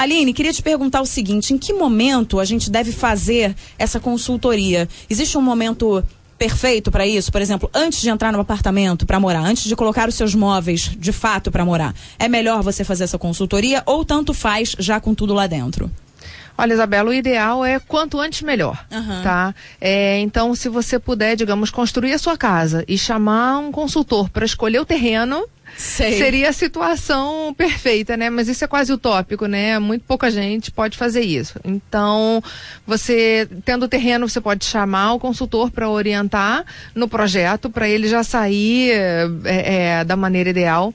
Aline, queria te perguntar o seguinte: em que momento a gente deve fazer essa consultoria? Existe um momento perfeito para isso? Por exemplo, antes de entrar no apartamento para morar, antes de colocar os seus móveis de fato para morar, é melhor você fazer essa consultoria ou tanto faz já com tudo lá dentro? Olha, Isabela, o ideal é quanto antes melhor, uhum. tá? É, então, se você puder, digamos, construir a sua casa e chamar um consultor para escolher o terreno, Sei. seria a situação perfeita, né? Mas isso é quase utópico, né? Muito pouca gente pode fazer isso. Então, você tendo o terreno, você pode chamar o consultor para orientar no projeto, para ele já sair é, é, da maneira ideal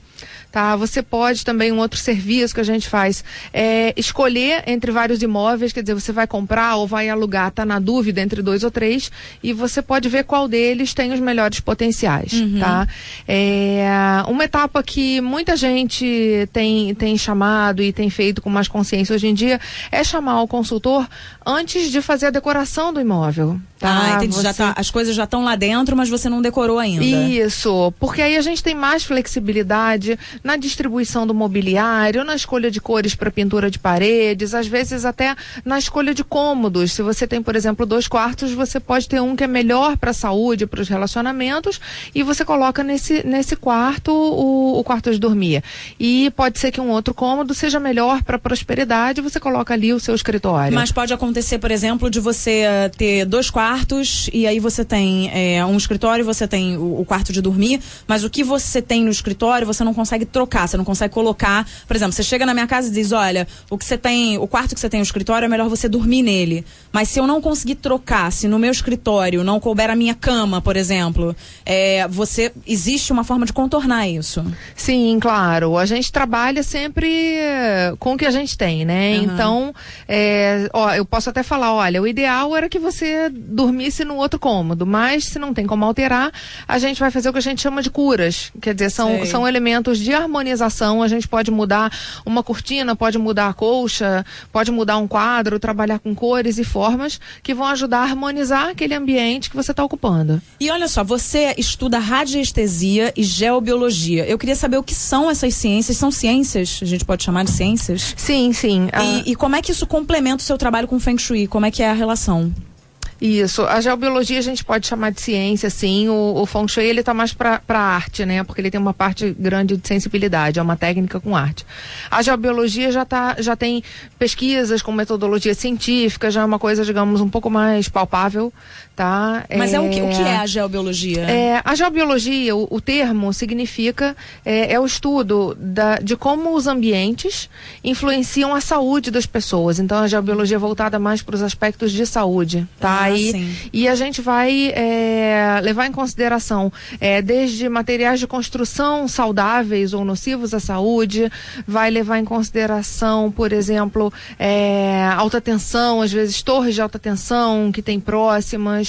tá? Você pode também, um outro serviço que a gente faz, é escolher entre vários imóveis, quer dizer, você vai comprar ou vai alugar, tá na dúvida entre dois ou três, e você pode ver qual deles tem os melhores potenciais, uhum. tá? É, uma etapa que muita gente tem, tem chamado e tem feito com mais consciência hoje em dia é chamar o consultor antes de fazer a decoração do imóvel. Tá? Ah, entendi. Você... Já tá, as coisas já estão lá dentro, mas você não decorou ainda. Isso, porque aí a gente tem mais flexibilidade na distribuição do mobiliário, na escolha de cores para pintura de paredes, às vezes até na escolha de cômodos. Se você tem, por exemplo, dois quartos, você pode ter um que é melhor para a saúde, para os relacionamentos, e você coloca nesse, nesse quarto o, o quarto de dormir. E pode ser que um outro cômodo seja melhor para prosperidade, você coloca ali o seu escritório. Mas pode acontecer, por exemplo, de você uh, ter dois quartos quartos e aí você tem é, um escritório, você tem o, o, quarto de dormir, mas o que você tem no escritório você não consegue trocar, você não consegue colocar. Por exemplo, você chega na minha casa e diz: olha, o que você tem, o quarto que você tem no escritório é melhor você dormir nele. Mas se eu não conseguir trocar, se no meu escritório não couber a minha cama, por exemplo, é, você existe uma forma de contornar isso? Sim, claro. A gente trabalha sempre com o que a gente tem, né? Uhum. Então, é, ó, eu posso até falar, olha, o ideal era que você dormisse no outro cômodo. Mas se não tem como alterar, a gente vai fazer o que a gente chama de curas. Quer dizer, são, são elementos de harmonização. A gente pode mudar uma cortina, pode mudar a colcha, pode mudar um quadro, trabalhar com cores e formas que vão ajudar a harmonizar aquele ambiente que você está ocupando. E olha só, você estuda radiestesia e geobiologia. Eu queria saber o que são essas ciências. São ciências? A gente pode chamar de ciências? Sim, sim. E, ah. e como é que isso complementa o seu trabalho com Feng Shui? Como é que é a relação? Isso. A geobiologia a gente pode chamar de ciência, sim. O, o Feng Shui ele está mais para arte, né? Porque ele tem uma parte grande de sensibilidade, é uma técnica com arte. A geobiologia já, tá, já tem pesquisas com metodologia científica, já é uma coisa, digamos, um pouco mais palpável, tá? Mas é, é o, que, o que é a geobiologia? É, a geobiologia, o, o termo significa, é, é o estudo da, de como os ambientes influenciam a saúde das pessoas. Então, a geobiologia é voltada mais para os aspectos de saúde, tá? aí. E a gente vai é, levar em consideração é, desde materiais de construção saudáveis ou nocivos à saúde, vai levar em consideração, por exemplo, é, alta tensão, às vezes torres de alta tensão que tem próximas,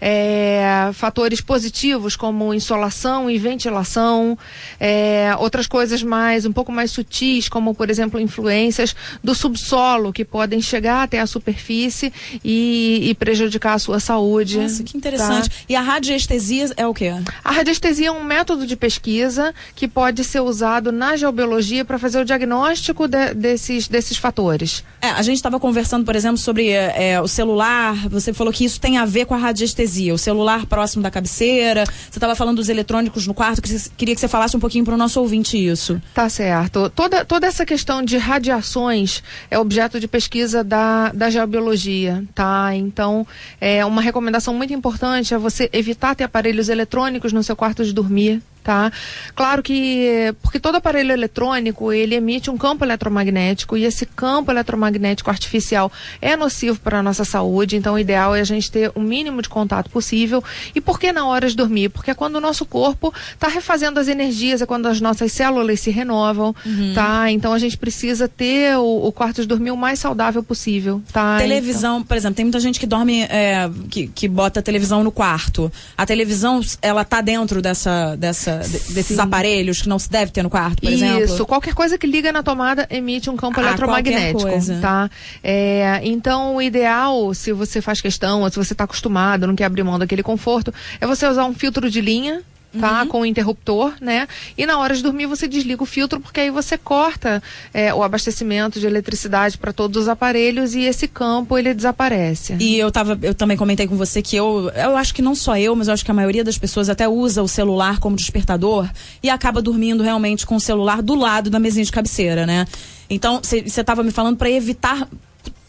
é, fatores positivos como insolação e ventilação, é, outras coisas mais, um pouco mais sutis, como por exemplo influências do subsolo que podem chegar até a superfície e, e prejudicar prejudicar a sua saúde. Nossa, que interessante. Tá? E a radiestesia é o quê? A radiestesia é um método de pesquisa que pode ser usado na geobiologia para fazer o diagnóstico de, desses, desses fatores. É, a gente estava conversando, por exemplo, sobre é, o celular. Você falou que isso tem a ver com a radiestesia. O celular próximo da cabeceira. Você estava falando dos eletrônicos no quarto. Que queria que você falasse um pouquinho para o nosso ouvinte isso. Tá certo. Toda, toda essa questão de radiações é objeto de pesquisa da, da geobiologia, tá? Então, é, uma recomendação muito importante é você evitar ter aparelhos eletrônicos no seu quarto de dormir tá? Claro que porque todo aparelho eletrônico ele emite um campo eletromagnético e esse campo eletromagnético artificial é nocivo para a nossa saúde, então o ideal é a gente ter o mínimo de contato possível. E por que na hora de dormir? Porque é quando o nosso corpo está refazendo as energias, é quando as nossas células se renovam, uhum. tá? Então a gente precisa ter o, o, quarto de dormir o mais saudável possível, tá? Televisão, então... por exemplo, tem muita gente que dorme é, que, que bota a televisão no quarto. A televisão ela tá dentro dessa dessa dessa, desses Sim. aparelhos que não se deve ter no quarto, por Isso, exemplo? Isso, qualquer coisa que liga na tomada emite um campo ah, eletromagnético, tá? É, então, o ideal, se você faz questão, ou se você está acostumado, não quer abrir mão daquele conforto, é você usar um filtro de linha tá? Uhum. Com o interruptor, né? E na hora de dormir você desliga o filtro, porque aí você corta é, o abastecimento de eletricidade para todos os aparelhos e esse campo ele desaparece. E eu tava, eu também comentei com você que eu, eu acho que não só eu, mas eu acho que a maioria das pessoas até usa o celular como despertador e acaba dormindo realmente com o celular do lado da mesinha de cabeceira, né? Então, você estava me falando para evitar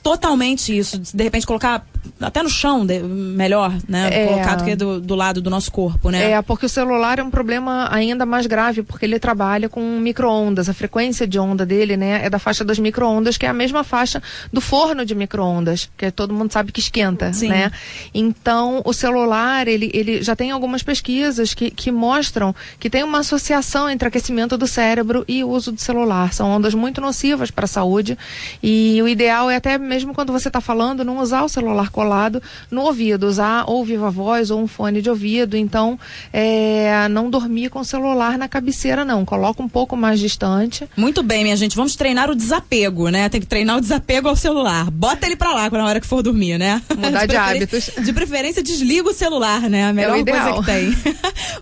totalmente isso. De repente colocar até no chão de, melhor, né? É, Colocar do que do, do, lado do nosso corpo, né? É, porque o celular é um problema ainda mais grave, porque ele trabalha com micro-ondas. A frequência de onda dele, né, é da faixa das micro-ondas, que é a mesma faixa do forno de micro-ondas, que todo mundo sabe que esquenta, Sim. né? Então, o celular, ele, ele já tem algumas pesquisas que, que mostram que tem uma associação entre aquecimento do cérebro e o uso do celular. São ondas muito nocivas para a saúde e o ideal é até mesmo quando você está falando, não usar o celular colado no ouvido, usar ou viva voz ou um fone de ouvido. Então, é, não dormir com o celular na cabeceira, não. Coloca um pouco mais distante. Muito bem, minha gente. Vamos treinar o desapego, né? Tem que treinar o desapego ao celular. Bota ele pra lá na hora que for dormir, né? Mudar de, de hábitos. De preferência, desliga o celular, né? A melhor é coisa que tem.